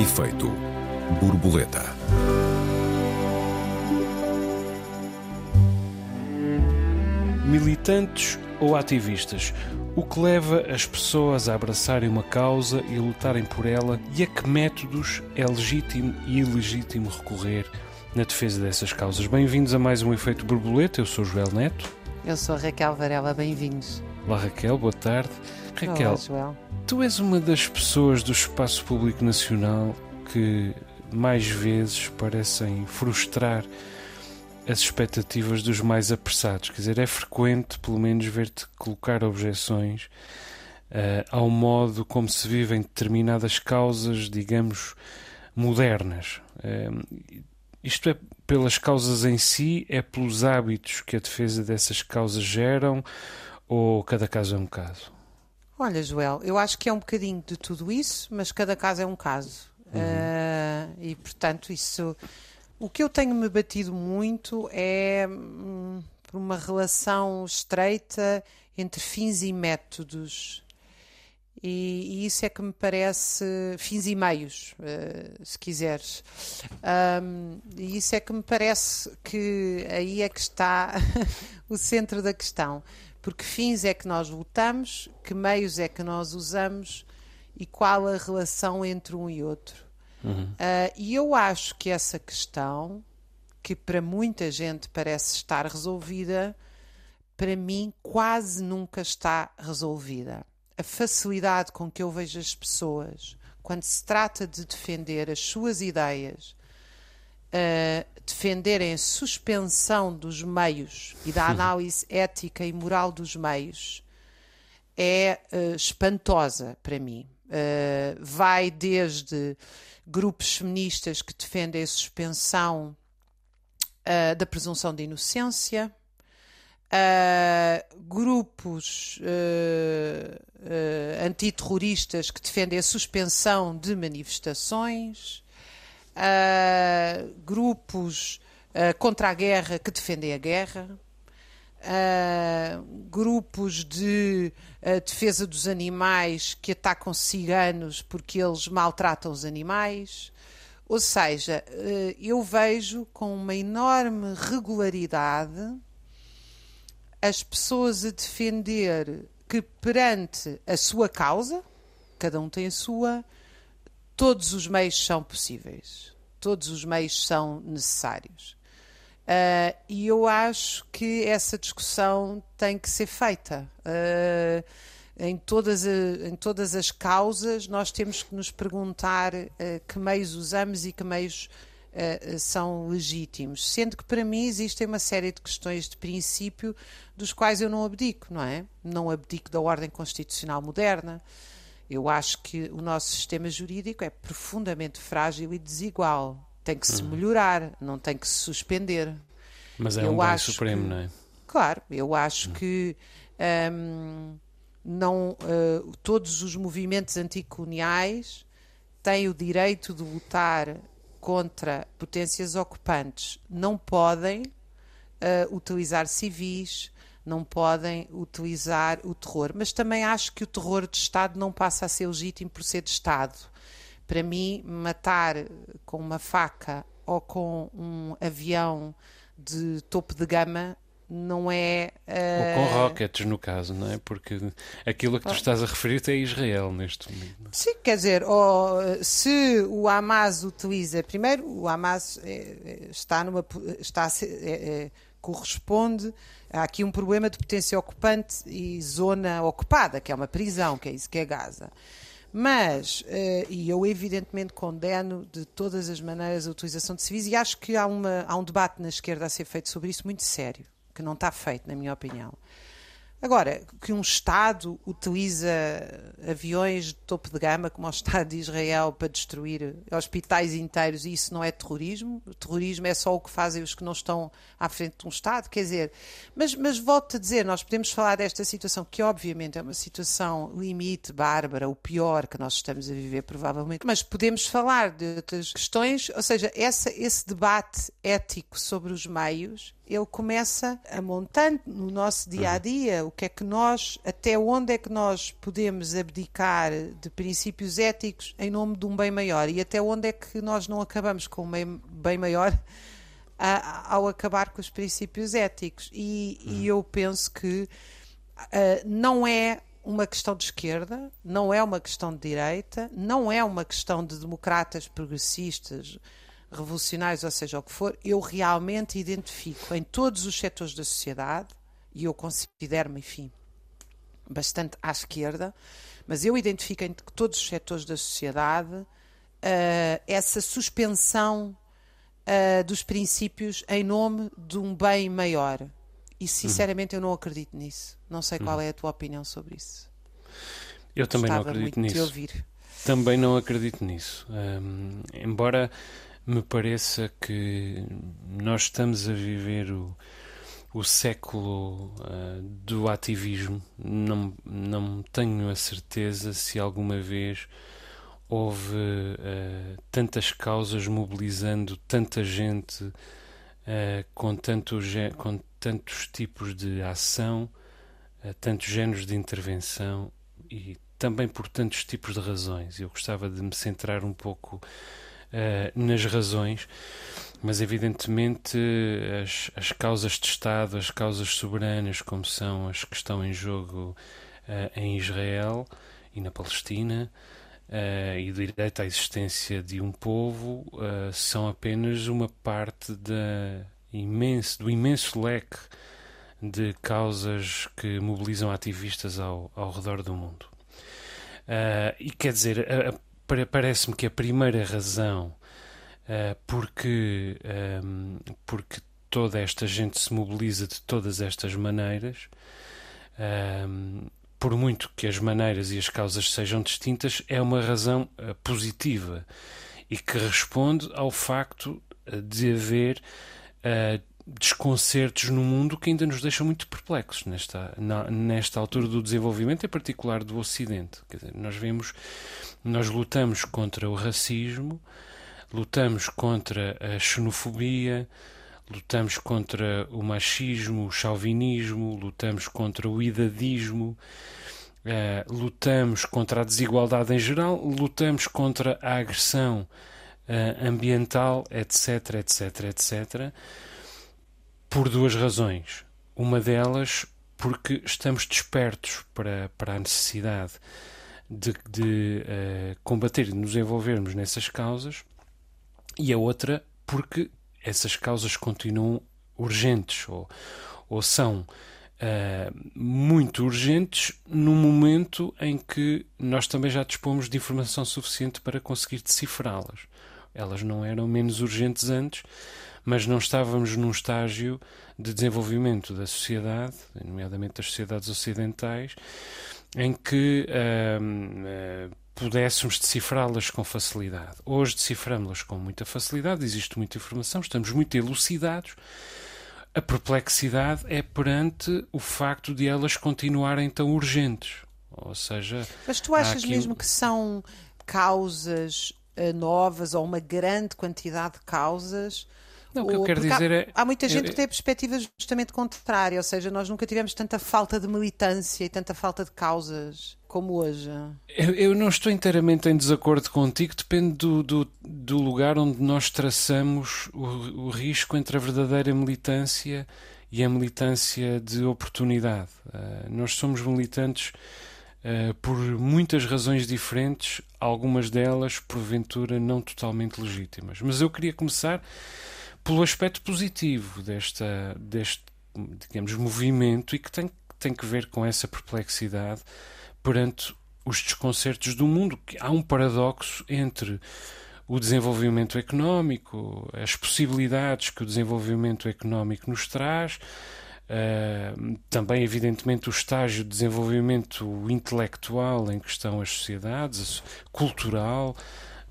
Efeito borboleta. Militantes ou ativistas? O que leva as pessoas a abraçarem uma causa e lutarem por ela e a que métodos é legítimo e ilegítimo recorrer na defesa dessas causas? Bem-vindos a mais um Efeito Borboleta. Eu sou Joel Neto. Eu sou Raquel Varela, bem-vindos. Olá Raquel, boa tarde. Raquel, Olá, tu és uma das pessoas do espaço público nacional que mais vezes parecem frustrar as expectativas dos mais apressados. Quer dizer, é frequente, pelo menos, ver-te colocar objeções uh, ao modo como se vivem determinadas causas, digamos, modernas. Uh, isto é pelas causas em si, é pelos hábitos que a defesa dessas causas geram, ou cada caso é um caso? Olha, Joel, eu acho que é um bocadinho de tudo isso, mas cada caso é um caso. Uhum. Uh, e, portanto, isso. O que eu tenho me batido muito é hum, por uma relação estreita entre fins e métodos. E, e, isso é que me parece fins e meios, uh, se quiseres. Um, e isso é que me parece que aí é que está o centro da questão. Porque fins é que nós lutamos, que meios é que nós usamos e qual a relação entre um e outro. Uhum. Uh, e eu acho que essa questão, que para muita gente parece estar resolvida, para mim quase nunca está resolvida a facilidade com que eu vejo as pessoas quando se trata de defender as suas ideias, uh, defenderem a suspensão dos meios e da análise ética e moral dos meios, é uh, espantosa para mim. Uh, vai desde grupos feministas que defendem a suspensão da presunção de inocência, uh, grupos uh, uh, antiterroristas que defendem a suspensão de manifestações, grupos contra a guerra que defendem a guerra. grupos de defesa dos animais que atacam ciganos porque eles maltratam os animais. Ou seja, eu vejo com uma enorme regularidade as pessoas a defender que perante a sua causa, cada um tem a sua, todos os meios são possíveis, todos os meios são necessários. Uh, e eu acho que essa discussão tem que ser feita. Uh, em, todas a, em todas as causas, nós temos que nos perguntar uh, que meios usamos e que meios são legítimos. Sendo que para mim existem uma série de questões de princípio dos quais eu não abdico, não é? Não abdico da ordem constitucional moderna. Eu acho que o nosso sistema jurídico é profundamente frágil e desigual. Tem que se uhum. melhorar, não tem que se suspender. Mas é eu um bem supremo, que, não é? Claro, eu acho uhum. que um, não, uh, todos os movimentos anticoloniais têm o direito de lutar contra potências ocupantes não podem uh, utilizar civis, não podem utilizar o terror. Mas também acho que o terror de Estado não passa a ser legítimo por ser de Estado. Para mim, matar com uma faca ou com um avião de topo de gama não é. Uh... Ou com rockets, no caso, não é? Porque aquilo a que tu estás a referir-te é Israel neste momento. Sim, quer dizer, ou, se o Hamas utiliza. Primeiro, o Hamas é, é está numa. Está é, é, corresponde. Há aqui um problema de potência ocupante e zona ocupada, que é uma prisão, que é isso que é Gaza. Mas, uh, e eu evidentemente condeno de todas as maneiras a utilização de civis e acho que há, uma, há um debate na esquerda a ser feito sobre isso muito sério que não está feito, na minha opinião. Agora, que um Estado utiliza aviões de topo de gama, como o Estado de Israel, para destruir hospitais inteiros, e isso não é terrorismo? O terrorismo é só o que fazem os que não estão à frente de um Estado? Quer dizer, mas, mas volto a dizer, nós podemos falar desta situação, que obviamente é uma situação limite, bárbara, o pior que nós estamos a viver, provavelmente, mas podemos falar de outras questões, ou seja, essa, esse debate ético sobre os meios ele começa a montar no nosso dia a dia o que é que nós, até onde é que nós podemos abdicar de princípios éticos em nome de um bem maior e até onde é que nós não acabamos com um bem maior a, ao acabar com os princípios éticos. E, e eu penso que uh, não é uma questão de esquerda, não é uma questão de direita, não é uma questão de democratas progressistas revolucionários, ou seja, o que for, eu realmente identifico em todos os setores da sociedade, e eu considero-me, enfim, bastante à esquerda, mas eu identifico em todos os setores da sociedade uh, essa suspensão uh, dos princípios em nome de um bem maior. E sinceramente uhum. eu não acredito nisso. Não sei qual uhum. é a tua opinião sobre isso. Eu também Gostava não acredito nisso. Também não acredito nisso. Um, embora me pareça que nós estamos a viver o, o século uh, do ativismo. Não, não tenho a certeza se alguma vez houve uh, tantas causas mobilizando tanta gente uh, com, tanto, com tantos tipos de ação, tantos géneros de intervenção e também por tantos tipos de razões. Eu gostava de me centrar um pouco nas razões, mas evidentemente as, as causas de Estado, as causas soberanas, como são as que estão em jogo uh, em Israel e na Palestina, uh, e o direito à existência de um povo, são apenas uma parte da imenso, do imenso leque de causas que mobilizam ativistas ao, ao redor do mundo. Uh, e quer dizer, a, parece-me que a primeira razão uh, porque, um, ehm, porque toda esta gente se mobiliza de todas estas maneiras, um, ehm, por muito que as maneiras e as causas sejam distintas, é uma razão uh, positiva e que responde ao facto de haver uh, desconcertos no mundo que ainda nos deixam muito perplexos nesta, na, nesta altura do desenvolvimento, em particular do Ocidente. Quer dizer, nós vemos, nós lutamos contra o racismo, lutamos contra a xenofobia, lutamos contra o machismo, o chauvinismo, lutamos contra o idadismo, uh, lutamos contra a desigualdade em geral, lutamos contra a agressão uh, ambiental, etc, etc, etc por duas razões. Uma delas, porque estamos despertos para, para a necessidade de, de uh, combater e nos envolvermos nessas causas, e a outra, porque essas causas continuam urgentes ou, ou são uh, muito urgentes no momento em que nós também já dispomos de informação suficiente para conseguir decifrá-las. Elas não eram menos urgentes antes, mas não estávamos num estágio de desenvolvimento da sociedade, nomeadamente das sociedades ocidentais, em que uh, pudéssemos decifrá-las com facilidade. Hoje deciframos-las com muita facilidade, existe muita informação, estamos muito elucidados. A perplexidade é perante o facto de elas continuarem tão urgentes. Ou seja, mas tu achas aqui... mesmo que são causas uh, novas ou uma grande quantidade de causas não, o que eu quero dizer há, é. Há muita gente que tem perspectivas justamente contrárias, ou seja, nós nunca tivemos tanta falta de militância e tanta falta de causas como hoje. Eu, eu não estou inteiramente em desacordo contigo, depende do, do, do lugar onde nós traçamos o, o, risco entre a verdadeira militância e a militância de oportunidade. Uh, nós somos militantes. Uh, por muitas razões diferentes, algumas delas, porventura, não totalmente legítimas. Mas eu queria começar pelo aspecto positivo desta, deste digamos, movimento e que tem, tem que ver com essa perplexidade perante os desconcertos do mundo. Há um paradoxo entre o desenvolvimento económico, as possibilidades que o desenvolvimento económico nos traz, uh, também, evidentemente, o estágio de desenvolvimento intelectual em que estão as sociedades, cultural,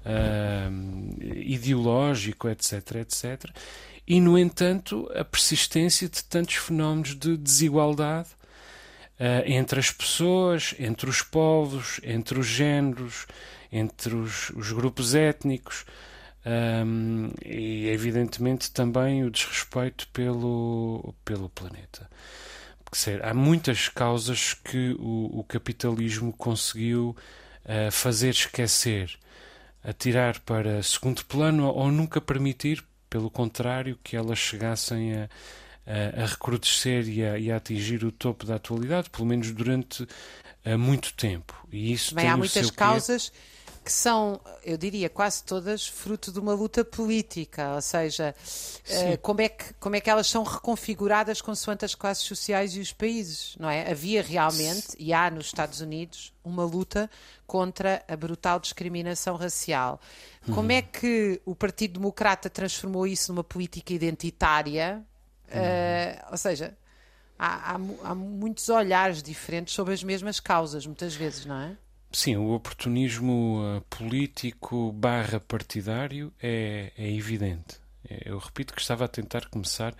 uh, ideológico, etc, etc. E, no entanto, a persistência de tantos fenómenos de desigualdade uh, entre as pessoas, entre os povos, entre os géneros, entre os, os grupos étnicos. um, e evidentemente também o desrespeito pelo, pelo planeta. Porque, há muitas causas que o, o capitalismo conseguiu uh, fazer esquecer, atirar para segundo plano ou nunca permitir, pelo contrário, que elas chegassem a, a, a recrudescer e a, e a, atingir o topo da atualidade, pelo menos durante uh, muito tempo. E isso Bem, há muitas causas. Que são, eu diria, quase todas fruto de uma luta política, ou seja, uh, como, é que, como é que elas são reconfiguradas consoante as classes sociais e os países, não é? Havia realmente, e há nos Estados Unidos, uma luta contra a brutal discriminação racial. Como uhum. é que o Partido Democrata transformou isso numa política identitária? Uhum. Uh, ou seja, há, há, há muitos olhares diferentes sobre as mesmas causas, muitas vezes, não é? Sim, o oportunismo uh, político barra partidário é, é evidente. Eu repito que estava a tentar começar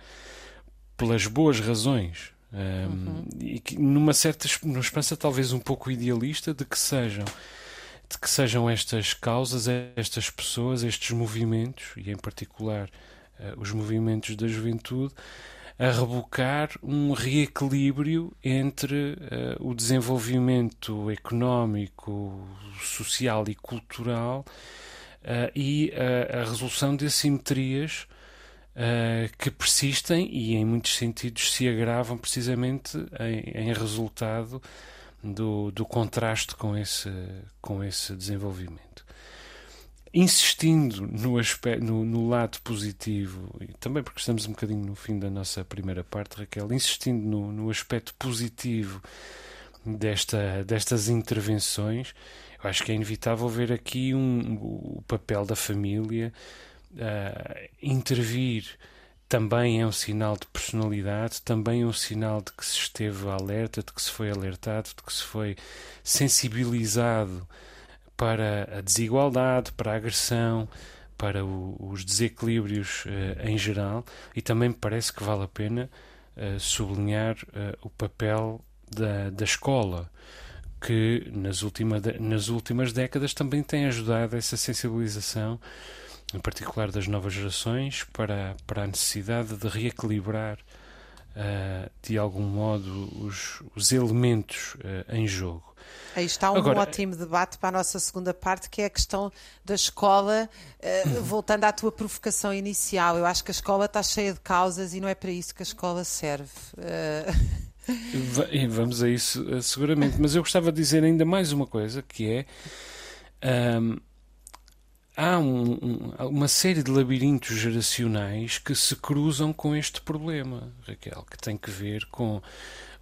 pelas boas razões um, uhum. e que numa certa numa esperança talvez um pouco idealista de que sejam de que sejam estas causas, estas pessoas, estes movimentos e em particular uh, os movimentos da juventude a rebocar um reequilíbrio entre uh, o desenvolvimento económico, social e cultural uh, e uh, a resolução de assimetrias que persistem e, em muitos sentidos, se agravam precisamente em, em resultado do, do contraste com esse, com esse desenvolvimento insistindo no, aspecto, no, no, lado positivo, e também porque estamos um bocadinho no fim da nossa primeira parte, Raquel, insistindo no, no aspecto positivo desta, destas intervenções, eu acho que é inevitável ver aqui um, o papel da família uh, intervir. Também é um sinal de personalidade, também é um sinal de que se esteve alerta, de que se foi alertado, de que se foi sensibilizado para a desigualdade, para a agressão, para o, os desequilíbrios uh, em geral e também me parece que vale a pena uh, sublinhar uh, o papel da, da escola que nas, última nas últimas décadas também tem ajudado essa sensibilização em particular das novas gerações para, para a necessidade de reequilibrar de algum modo os, os elementos em jogo Aí está um Agora, ótimo debate para a nossa segunda parte, que é a questão da escola. Uh, voltando à tua provocação inicial, eu acho que a escola está cheia de causas e não é para isso que a escola serve. Vamos a isso seguramente, mas eu gostava de dizer ainda mais uma coisa que é. Um, há um, um, uma série de labirintos geracionais que se cruzam com este problema, Raquel, que tem que ver com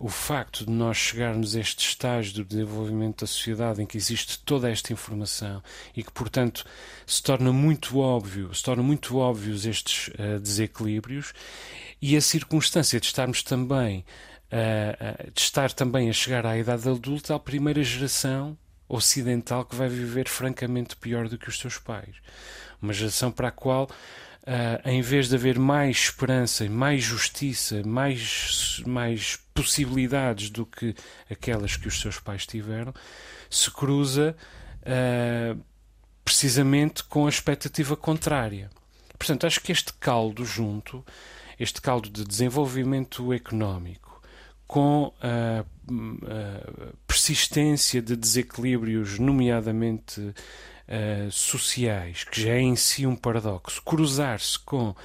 o facto de nós chegarmos a este estágio do desenvolvimento da sociedade em que existe toda esta informação e que, portanto, se torna muito óbvio, se tornam muito óbvios estes uh, desequilíbrios e a circunstância de estarmos também uh, de estar também a chegar à idade adulta, a primeira geração ocidental que vai viver francamente pior do que os seus pais. Uma geração para a qual Uh, em vez de haver mais esperança, mais justiça, mais, mais possibilidades do que aquelas que os seus pais tiveram, se cruza uh, precisamente com a expectativa contrária. Portanto, acho que este caldo junto, este caldo de desenvolvimento económico, com a, a persistência de desequilíbrios, nomeadamente uh, sociais, que já é em si um paradoxo, cruzar-se com uh,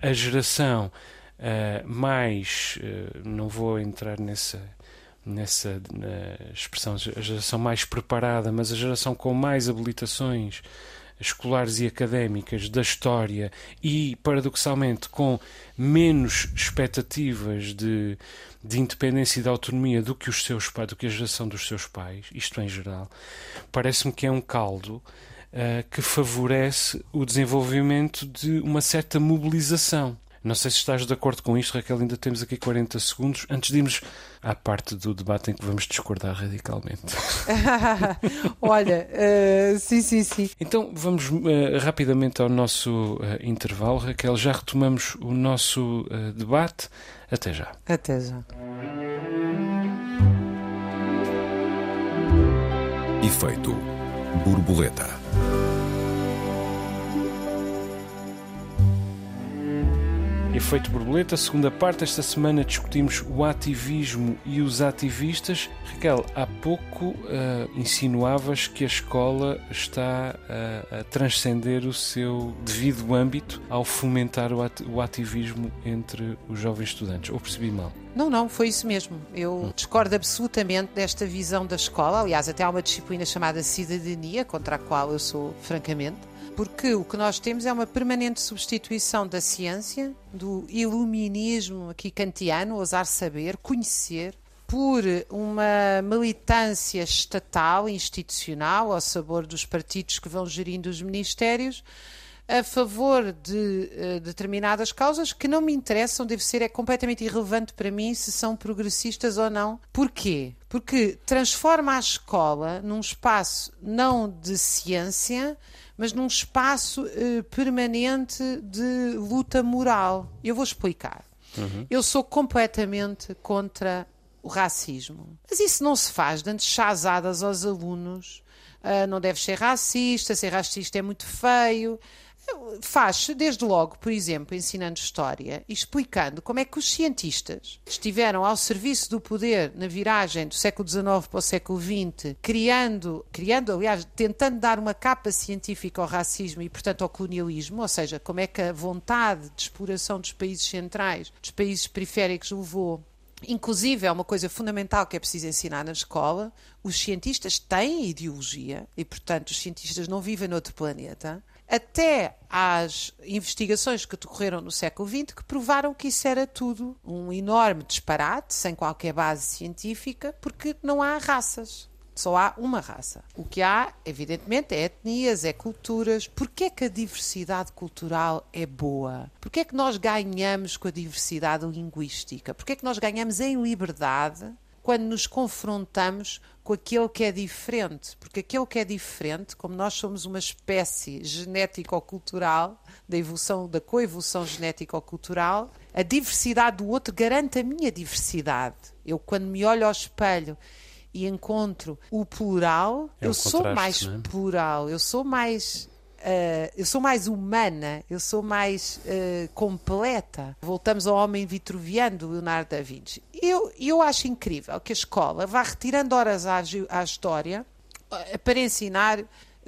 a geração uh, mais. não vou entrar nessa nessa expressão, a geração mais preparada, mas a geração com mais habilitações escolares e académicas da história e, paradoxalmente, com menos expectativas de, de independência e de autonomia do que os seus pais, do que a geração dos seus pais, isto em geral, parece-me que é um caldo uh, que favorece o desenvolvimento de uma certa mobilização. Não sei se estás de acordo com isto, Raquel. Ainda temos aqui 40 segundos antes de irmos à parte do debate em que vamos discordar radicalmente. Olha, uh, sim, sim, sim. Então vamos uh, rapidamente ao nosso uh, intervalo. Raquel, já retomamos o nosso debate. Até já. Até já. Efeito borboleta. Efeito borboleta, segunda parte. Esta semana discutimos o ativismo e os ativistas. Raquel, há pouco uh, insinuavas que a escola está uh, a transcender o seu devido âmbito ao fomentar o, at o ativismo entre os jovens estudantes. Ou percebi mal? Não, não, foi isso mesmo. Eu discordo absolutamente desta visão da escola. Aliás, até há uma disciplina chamada cidadania, contra a qual eu sou francamente porque o que nós temos é uma permanente substituição da ciência, do iluminismo aqui kantiano, ousar saber, conhecer, por uma militância estatal, institucional, ao sabor dos partidos que vão gerindo os ministérios, a favor de uh, determinadas causas que não me interessam, deve ser, é completamente irrelevante para mim se são progressistas ou não. Porquê? Porque transforma a escola num espaço não de ciência, mas num espaço uh, permanente de luta moral. Eu vou explicar. Uhum. Eu sou completamente contra o racismo. Mas isso não se faz dando chazadas aos alunos. Uh, não deve ser racista, ser racista é muito feio. Faz-se, desde logo, por exemplo, ensinando história e explicando como é que os cientistas estiveram ao serviço do poder na viragem do século XIX para o século XX, criando, criando, aliás, tentando dar uma capa científica ao racismo e, portanto, ao colonialismo, ou seja, como é que a vontade de exploração dos países centrais, dos países periféricos, levou Inclusive, é uma coisa fundamental que é preciso ensinar na escola. Os cientistas têm ideologia e, portanto, os cientistas não vivem noutro planeta até às investigações que decorreram no século XX que provaram que isso era tudo um enorme disparate, sem qualquer base científica, porque não há raças. Só há uma raça. O que há, evidentemente, é etnias, é culturas. Porquê é que a diversidade cultural é boa? Porquê é que nós ganhamos com a diversidade linguística? Porquê é que nós ganhamos em liberdade quando nos confrontamos com aquele que é diferente, porque aquele que é diferente, como nós somos uma espécie genético-cultural, da evolução, da coevolução genético-cultural, a diversidade do outro garante a minha diversidade. Eu, quando me olho ao espelho e encontro o plural, é eu sou mais é? plural, eu sou mais Uh, eu sou mais humana, eu sou mais uh, completa. Voltamos ao homem vitruviano do Leonardo da Vinci. Eu, eu acho incrível que a escola vá retirando horas à, à história uh, para ensinar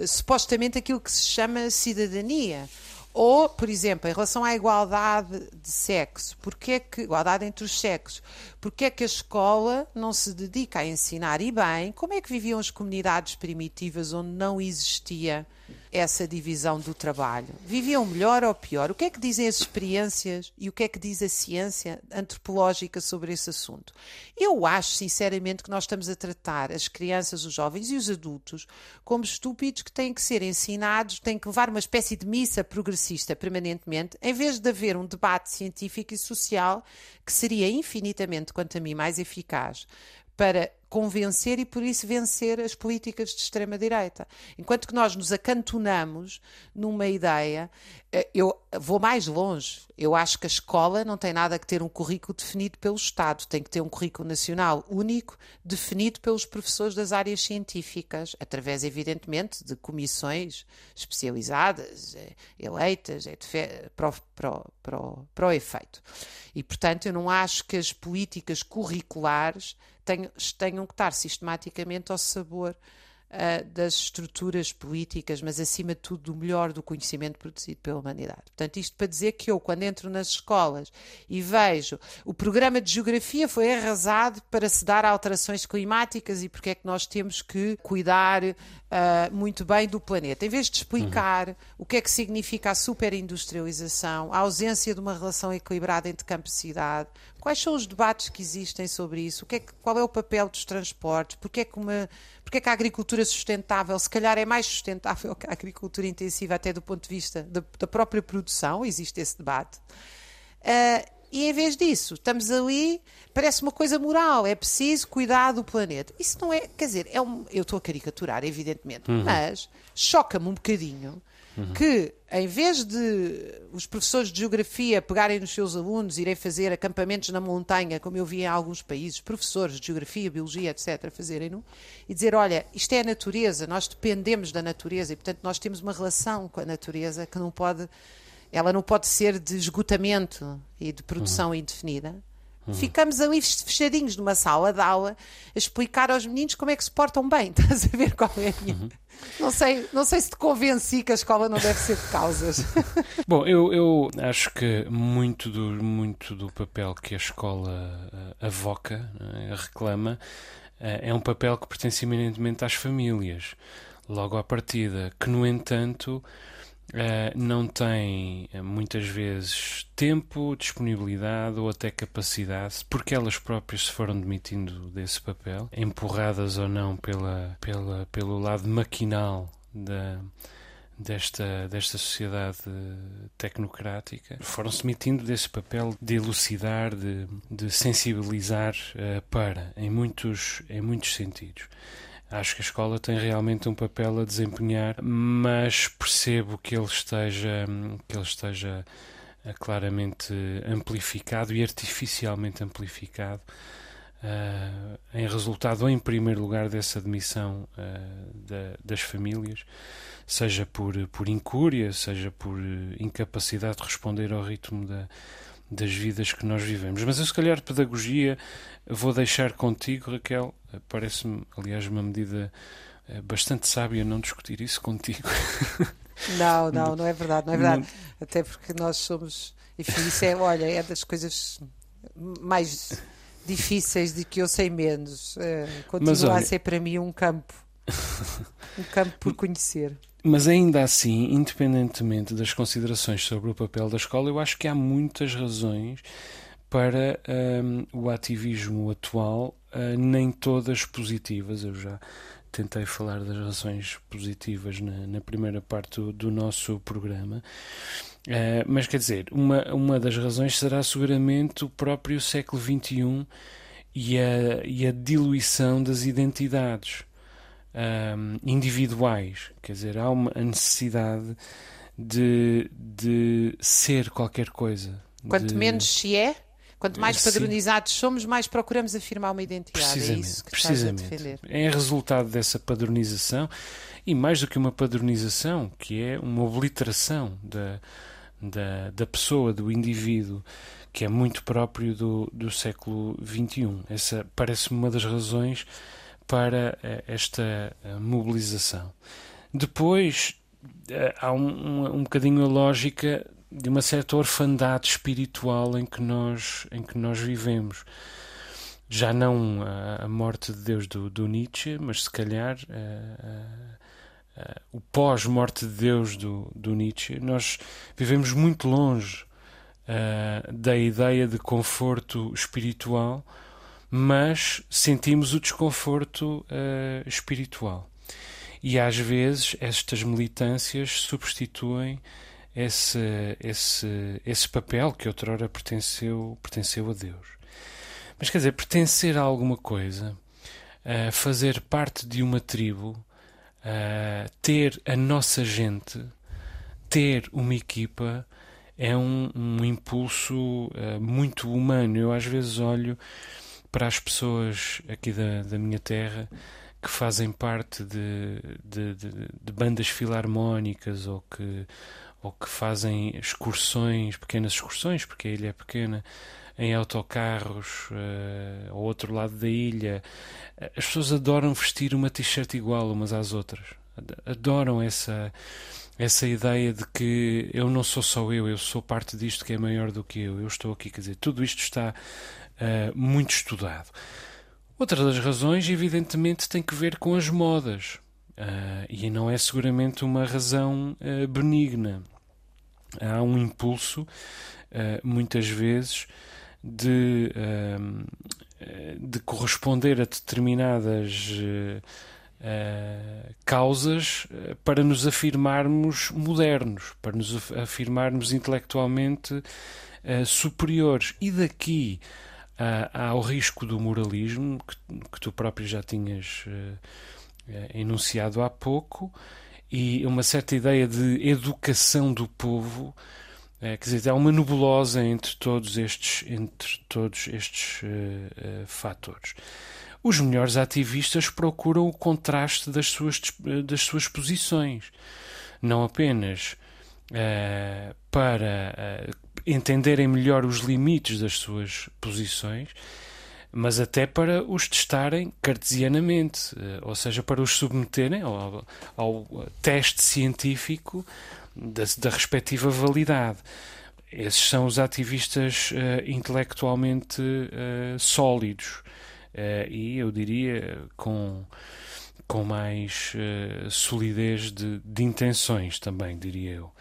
supostamente aquilo que se chama cidadania. Ou, por exemplo, em relação à igualdade de sexo, porque é que, igualdade entre os sexos, porque é que a escola não se dedica a ensinar e bem como é que viviam as comunidades primitivas onde não existia essa divisão do trabalho? Viviam melhor ou pior? O que é que dizem as experiências e o que é que diz a ciência antropológica sobre esse assunto? Eu acho, sinceramente, que nós estamos a tratar as crianças, os jovens e os adultos como estúpidos que têm que ser ensinados, têm que levar uma espécie de missa progressista permanentemente, em vez de haver um debate científico e social que seria infinitamente, quanto a mim, mais eficaz para convencer e por isso vencer as políticas de extrema-direita. Enquanto que nós nos acantonamos numa ideia, eu vou mais longe. Eu acho que a escola não tem nada que ter um currículo definido pelo Estado, tem que ter um currículo nacional único, definido pelos professores das áreas científicas, através, evidentemente, de comissões especializadas, eh, eleitas, para o efeito. E, portanto, eu não acho que as políticas curriculares tenham, tenham que estar sistematicamente ao sabor uh, das estruturas políticas, mas acima de tudo do melhor do conhecimento produzido pela humanidade. Portanto, isto para dizer que eu, quando entro nas escolas e vejo o programa de geografia foi arrasado para se dar alterações climáticas e porque é que nós temos que cuidar uh, muito bem do planeta, em vez de explicar uhum. o que é que significa a superindustrialização, a ausência de uma relação equilibrada entre campo e cidade, Quais são os debates que existem sobre isso? É que, qual é o papel dos transportes? Porquê é, que uma, porquê é que a agricultura sustentável, se calhar, é mais sustentável que a agricultura intensiva, até do ponto de vista da, da própria produção? Existe esse debate. Uh, e em vez disso, estamos ali, parece uma coisa moral, é preciso cuidar do planeta. Isso não é, quer dizer, é um, eu estou a caricaturar, evidentemente, uhum. mas choca-me um bocadinho uhum. que, em vez de os professores de geografia pegarem nos seus alunos, irem fazer acampamentos na montanha, como eu vi em alguns países, professores de geografia, biologia, etc., fazerem-no, e dizer: olha, isto é a natureza, nós dependemos da natureza e, portanto, nós temos uma relação com a natureza que não pode ela não pode ser de esgotamento e de produção uhum. indefinida. Uhum. Ficamos ali fechadinhos numa sala de aula a explicar aos meninos como é que se portam bem. Estás a ver qual é a minha. Uhum. Não sei, não sei se te convenci que a escola não deve ser de causas. Bom, eu, eu acho que muito do, muito do papel que a escola uh, avoca, uh, reclama, uh, é um papel que pertence eminentemente às famílias, logo à partida, que, no entanto, Uh, não têm uh, muitas vezes tempo, disponibilidade ou até capacidade, porque elas próprias se foram demitindo desse papel, empurradas ou não pela, pela, pelo lado maquinal da, desta, desta sociedade tecnocrática, foram-se demitindo desse papel de elucidar, de, de sensibilizar uh, para, em muitos, em muitos sentidos. Acho que a escola tem realmente um papel a desempenhar, mas percebo que ele esteja, que ele esteja eh, claramente amplificado e artificialmente amplificado uh, em resultado, em primeiro lugar, dessa admissão uh, da, das famílias, seja por, por incúria, seja por incapacidade de responder ao ritmo da, das vidas que nós vivemos. Mas eu, se calhar, pedagogia vou deixar contigo, Raquel. Parece-me, aliás, uma medida eh, bastante sábia não discutir isso contigo. Não, não, não é verdade, não é verdade. Não... Até porque nós somos. Enfim, isso é, olha, é das coisas mais difíceis de que eu sei menos. É, continua olha... a ser para mim um campo. Um campo por conhecer. Mas ainda assim, independentemente das considerações sobre o papel da escola, eu acho que há muitas razões para um, o ativismo atual, uh, nem todas positivas. Eu já tentei falar das razões positivas na, na primeira parte do, do nosso programa. Uh, mas quer dizer, uma, uma das razões será seguramente o próprio século XXI e a, e a diluição das identidades um, individuais. Quer dizer, há uma necessidade de, de ser qualquer coisa. Quanto de... menos se é, quanto mais padronizados Sim. somos, mais procuramos afirmar uma identidade. É precisamente, é precisamente. É resultado dessa padronização e mais do que uma padronização, que é uma obliteração da, da, da pessoa, do indivíduo, que é muito próprio do, do século XXI. Essa parece-me uma das razões para eh, esta eh, mobilização. Depois eh, há um, um, bocadinho a lógica de uma certa orfandade espiritual em que nós, em que nós vivemos. Já não a, a morte de Deus do, do, Nietzsche, mas se calhar o pós-morte de Deus do, do, Nietzsche, nós vivemos muito longe da ideia de conforto espiritual mas sentimos o desconforto uh, espiritual. E às vezes estas militâncias substituem esse, esse, esse papel que outrora pertenceu, pertenceu a Deus. Mas quer dizer, pertencer a alguma coisa, uh, fazer parte de uma tribo, uh, ter a nossa gente, ter uma equipa, é um, um impulso uh, muito humano. Eu às vezes olho para as pessoas aqui da, da minha terra que fazem parte de, de, de, de bandas filarmónicas ou que, ou que fazem excursões, pequenas excursões, porque a ilha é pequena, em autocarros uh, ao outro lado da ilha. As pessoas adoram vestir uma t-shirt igual umas às outras. Adoram essa essa ideia de que eu não sou só eu, eu sou parte disto que é maior do que eu, eu estou aqui, quer dizer, tudo isto está uh, muito estudado. Outra das razões, evidentemente, tem que ver com as modas. Uh, e não é seguramente uma razão uh, benigna. Há um impulso, muitas vezes, de, de corresponder a determinadas causas para nos afirmarmos modernos, para nos afirmarmos intelectualmente superiores. E daqui há, o risco do moralismo, que, que tu próprio já tinhas uh, enunciado há pouco, e uma certa ideia de educação do povo. Uh, quer dizer, há uma nebulosa entre todos estes, entre todos estes uh, fatores. Os melhores ativistas procuram o contraste das suas, das suas posições, não apenas para uh, entenderem melhor os limites das suas posições, mas até para os testarem cartesianamente, uh, ou seja, para os submeterem ao, ao teste científico da, da, respectiva validade. Esses são os ativistas uh, intelectualmente sólidos e eu diria com com mais uh, solidez de, de, intenções também, diria eu.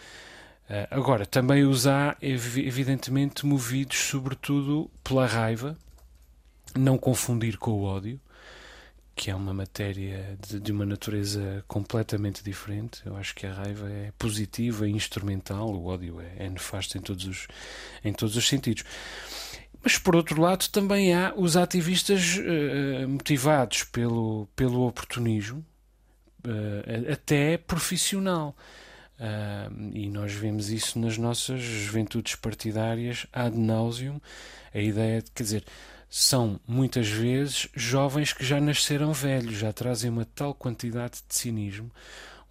Uh, agora, também os há, evidentemente, movidos sobretudo pela raiva, não confundir com o ódio, que é uma matéria de, de, uma natureza completamente diferente. Eu acho que a raiva é positiva e instrumental, o ódio é, é nefasto em todos, os, em todos os sentidos. Mas, por outro lado, também há os ativistas uh, motivados pelo, pelo oportunismo, uh, até profissional. Uh, e nós vemos isso nas nossas juventudes partidárias ad nauseum. A ideia de, quer dizer, são muitas vezes jovens que já nasceram velhos, já trazem uma tal quantidade de cinismo,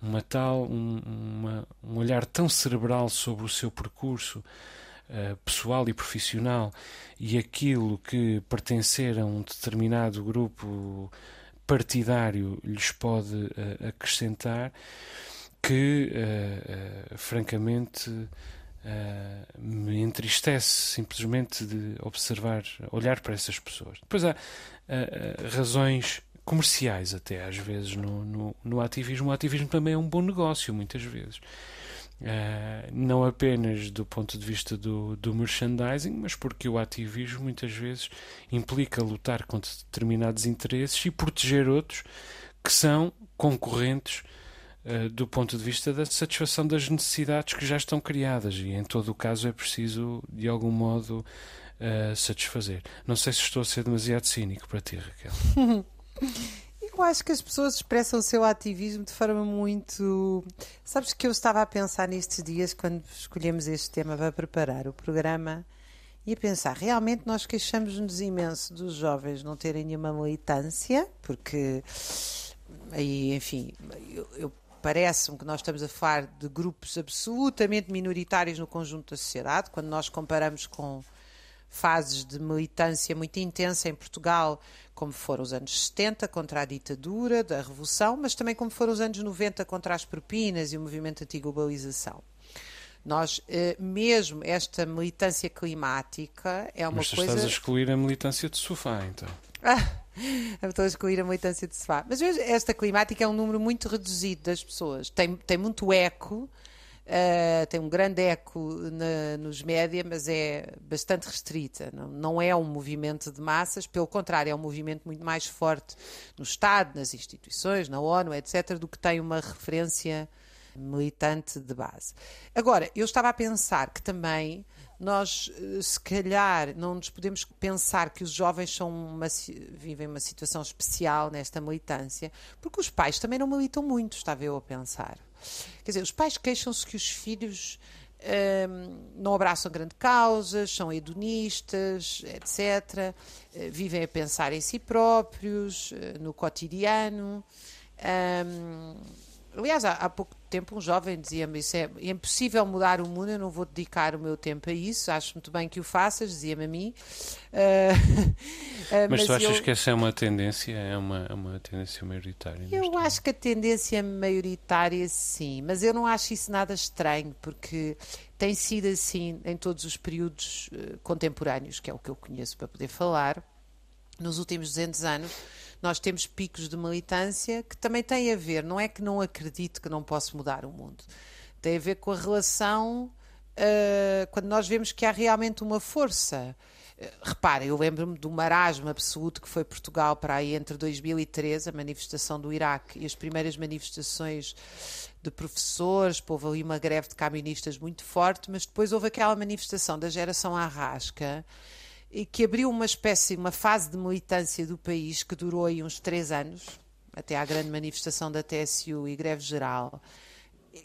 uma tal, um, uma, um olhar tão cerebral sobre o seu percurso uh, pessoal e profissional e aquilo que pertencer a um determinado grupo partidário lhes pode uh, acrescentar, que uh, francamente me entristece simplesmente de observar, olhar para essas pessoas. Depois há razões comerciais até às vezes no, no, no ativismo. O ativismo também é um bom negócio muitas vezes. Uh, não apenas do ponto de vista do, do merchandising, mas porque o ativismo muitas vezes implica lutar contra determinados interesses e proteger outros que são concorrentes uh, do ponto de vista da satisfação das necessidades que já estão criadas e em todo o caso é preciso de algum modo uh, satisfazer. Não sei se estou a ser demasiado cínico para ti, Raquel. Eu acho que as pessoas expressam o seu ativismo de forma muito. Sabes que eu estava a pensar nestes dias, quando escolhemos este tema para preparar o programa, e a pensar, realmente nós queixamos-nos imenso dos jovens não terem nenhuma militância, porque aí, enfim, eu, eu parece-me que nós estamos a falar de grupos absolutamente minoritários no conjunto da sociedade, quando nós comparamos com fases de militância muito intensa em Portugal, como foram os anos 70 contra a ditadura, da Revolução, mas também como foram os anos 90 contra as propinas e o movimento anti-globalização. Nós, eh, mesmo esta militância climática é uma mas coisa. Estás a excluir a militância de sofá, então. Ah, a excluir a militância de sofá. Mas esta climática é um número muito reduzido das pessoas. Tem, tem muito eco Uh, tem um grande eco na, nos média, mas é bastante restrita. Não, não, é um movimento de massas, pelo contrário, é um movimento muito mais forte no Estado, nas instituições, na ONU, etc., do que tem uma referência militante de base. Agora, eu estava a pensar que também nós, eh, se calhar, não nos podemos pensar que os jovens são uma, vivem uma situação especial nesta militância, porque os pais também não militam muito, estava eu a pensar. Quer dizer, os pais queixam-se que os filhos um, não abraçam grande causas, são hedonistas, etc. Uh, vivem a pensar em si próprios, uh, no cotidiano. Um, aliás, há, há pouco tempo um jovem dizia-me isso é, impossível mudar o mundo, eu não vou dedicar o meu tempo a isso, acho muito bem que o faças, dizia-me a mim. Uh, uh, mas, mas, tu achas eu, que essa é uma tendência, é uma, é uma tendência maioritária? Eu acho que a tendência maioritária sim, mas eu não acho isso nada estranho, porque tem sido assim em todos os períodos uh, contemporâneos, que é o que eu conheço para poder falar, nos últimos 200 anos nós temos picos de militância que também têm a ver, não é que não acredito que não posso mudar o mundo, tem a ver com a relação uh, quando nós vemos que há realmente uma força. Uh, repara, eu lembro-me do marasmo absoluto que foi Portugal para aí entre 2013, a manifestação do Iraque, e as primeiras manifestações de professores, houve ali uma greve de camionistas muito forte, mas depois houve aquela manifestação da geração Arrasca, que abriu uma espécie, uma fase de militância do país que durou aí uns três anos, até à grande manifestação da TSU e greve geral.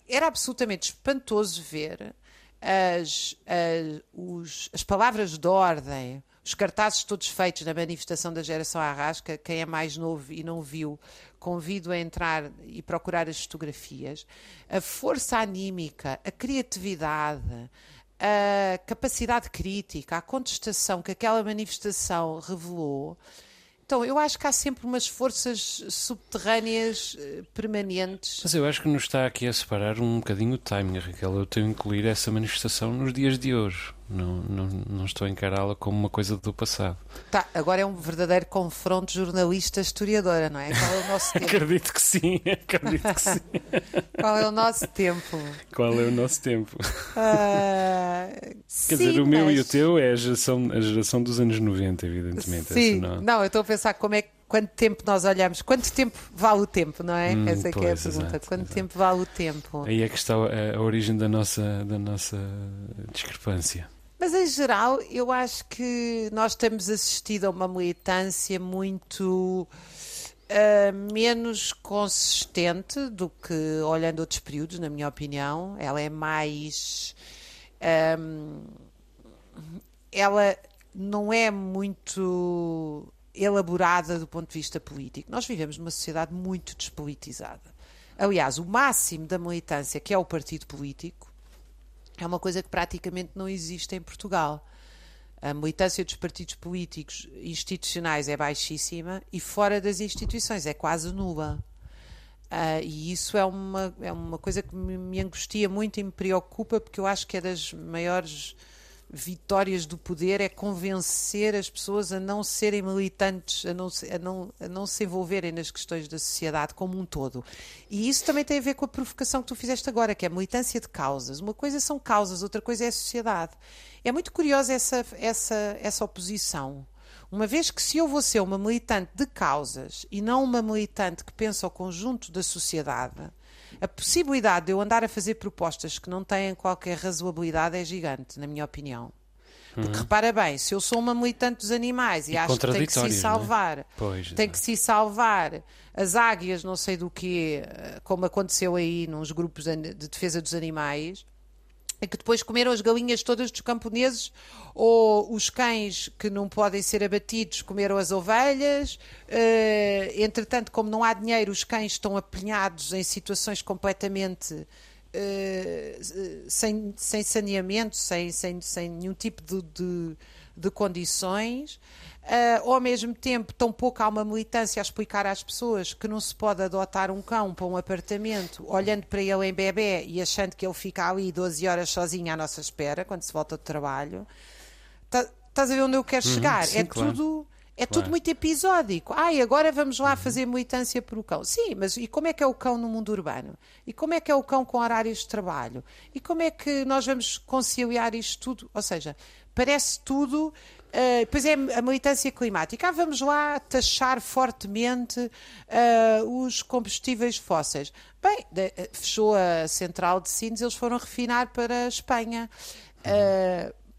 Era absolutamente espantoso ver as, as, os, as palavras de ordem, os cartazes todos feitos na manifestação da geração Arrasca, quem é mais novo e não viu, convido a entrar e procurar as fotografias. A força anímica, a criatividade, a capacidade crítica, a contestação que aquela manifestação revelou então, eu acho que há sempre umas forças subterrâneas eh, permanentes. Mas eu acho que nos está aqui a separar um bocadinho o timing, Raquel. Eu tenho que incluir essa manifestação nos dias de hoje. Não, não, não estou a encará-la como uma coisa do passado. Tá, agora é um verdadeiro confronto jornalista-historiadora, não é? Qual é o nosso tempo? acredito que sim, acredito que sim. Qual é o nosso tempo? Qual é o nosso tempo? Uh, Quer sim, dizer, o meu e o teu é a geração, a geração dos anos 90, evidentemente. Sim, não... não, eu estou a pensar como é quanto tempo nós olhamos, quanto tempo vale o tempo, não é? Hum, Essa é que é a pergunta. Exato, quanto exato. tempo vale o tempo? Aí é que está a, a origem da nossa, da nossa discrepância. Mas em geral, eu acho que nós temos assistido a uma militância muito uh, menos consistente do que olhando outros períodos, na minha opinião. Ela é mais. Um, ela não é muito elaborada do ponto de vista político. Nós vivemos numa sociedade muito despolitizada. Aliás, o máximo da militância, que é o partido político, é uma coisa que praticamente não existe em Portugal. A militância dos partidos políticos institucionais é baixíssima e fora das instituições é quase nula. Uh, e isso é uma, é uma coisa que me, me angustia muito e me preocupa porque eu acho que é das maiores vitórias do poder é convencer as pessoas a não serem militantes, a não, a, não, a não se envolverem nas questões da sociedade como um todo. E isso também tem a ver com a provocação que tu fizeste agora, que é a militância de causas. Uma coisa são causas, outra coisa é a sociedade. É muito curiosa essa, essa, essa oposição. Uma vez que se eu vou ser uma militante de causas e não uma militante que pensa o conjunto da sociedade, a possibilidade de eu andar a fazer propostas que não têm qualquer razoabilidade é gigante, na minha opinião. Porque uhum. repara bem, se eu sou uma militante dos animais e, e acho que tem que se é? salvar, pois, tem que se salvar as águias, não sei do que, como aconteceu aí nos grupos de defesa dos animais, é que depois comeram as galinhas todas dos camponeses, ou os cães que não podem ser abatidos comeram as ovelhas. Uh, entretanto, como não há dinheiro, os cães estão apinhados em situações completamente uh, sem, sem saneamento, sem, sem, sem nenhum tipo de, de, de condições. Uh, ao mesmo tempo, tão pouco há uma militância a explicar às pessoas que não se pode adotar um cão para um apartamento olhando para ele em bebê e achando que ele fica ali 12 horas sozinho à nossa espera quando se volta do trabalho. Tá, estás a ver onde eu quero uhum, chegar? Sim, é claro. tudo. É claro. tudo muito episódico. Ai, agora vamos lá uhum. fazer militância por o cão. Sim, mas e como é que é o cão no mundo urbano? E como é que é o cão com horários de trabalho? E como é que nós vamos conciliar isto tudo? Ou seja, parece tudo Uh, pois é a militância climática. Ah, vamos lá taxar fortemente uh, os combustíveis fósseis. Bem, de, uh, fechou a central de Sines, eles foram refinar para a Espanha.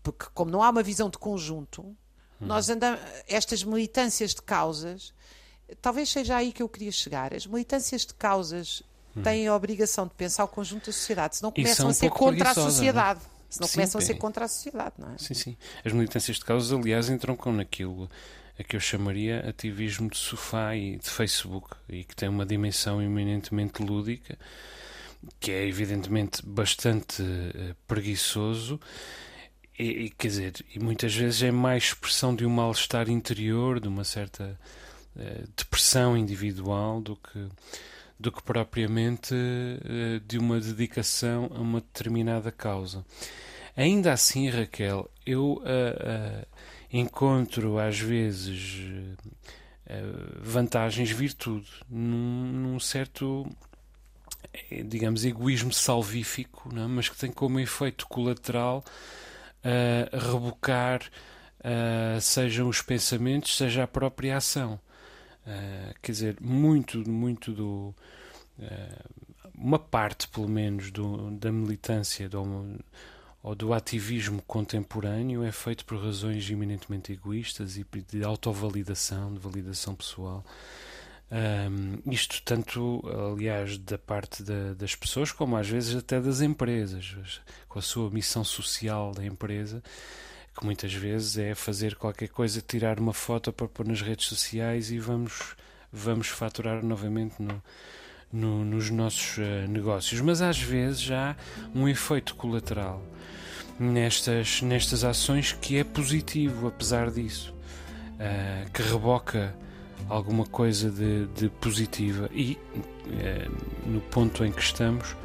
porque, como não há uma visão de conjunto, uhum. nós andamos. Estas militâncias de causas, talvez seja aí que eu queria chegar. As militâncias de causas uhum. têm a obrigação de pensar o conjunto da sociedade, senão começam a ser contra a é? sociedade. Não? Senão sim, começam a ser contra a sociedade, não é? Sim, sim. As militâncias de causas, aliás, entram com naquilo a que eu chamaria ativismo de sofá e de Facebook e que tem uma dimensão eminentemente lúdica, que é evidentemente bastante uh, preguiçoso. E, e, quer dizer, e muitas vezes é mais expressão de um mal-estar interior, de uma certa uh, depressão individual do que do que propriamente uh, de uma dedicação a uma determinada causa. Ainda assim, Raquel, eu uh, uh, encontro às vezes vantagens, virtude, num, num, certo, digamos, egoísmo salvífico? É? mas que tem como efeito colateral rebocar, sejam os pensamentos, seja a própria ação. Uh, quer dizer, muito, muito do. Uh, uma parte, pelo menos, do, da militância do, ou do ativismo contemporâneo é feito por razões eminentemente egoístas e de autovalidação, de validação pessoal. Um, isto tanto, aliás, da parte da, das pessoas, como às vezes até das empresas, com a sua missão social da empresa, que muitas vezes é fazer qualquer coisa, tirar uma foto para pôr nas redes sociais e vamos, vamos faturar novamente no, no, nos nossos uh, negócios. Mas às vezes há um efeito colateral nestas, nestas ações que é positivo, apesar disso, uh, que reboca alguma coisa de, de positiva. E uh, no ponto em que estamos,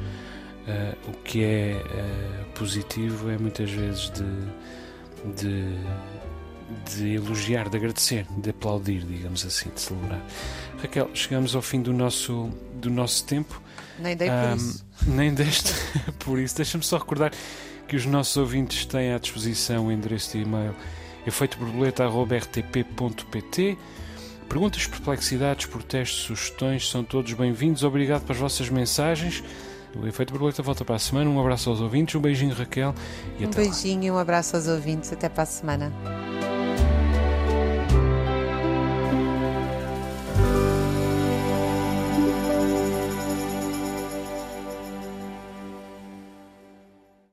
o que é positivo é muitas vezes de, de de elogiar, de agradecer, de aplaudir, digamos assim, de celebrar. Raquel, chegamos ao fim do nosso, do nosso tempo. Nem dei por um, isso. Nem deste por isso. Deixa-me só recordar que os nossos ouvintes têm à disposição o endereço de e-mail efeitoborboleta.rtp.pt Perguntas, perplexidades, protestos, sugestões são todos bem-vindos. Obrigado pelas vossas mensagens. O Efeito Borboleta volta para a semana. Um abraço aos ouvintes, um beijinho, Raquel. E um beijinho e um abraço aos ouvintes. Até para a semana.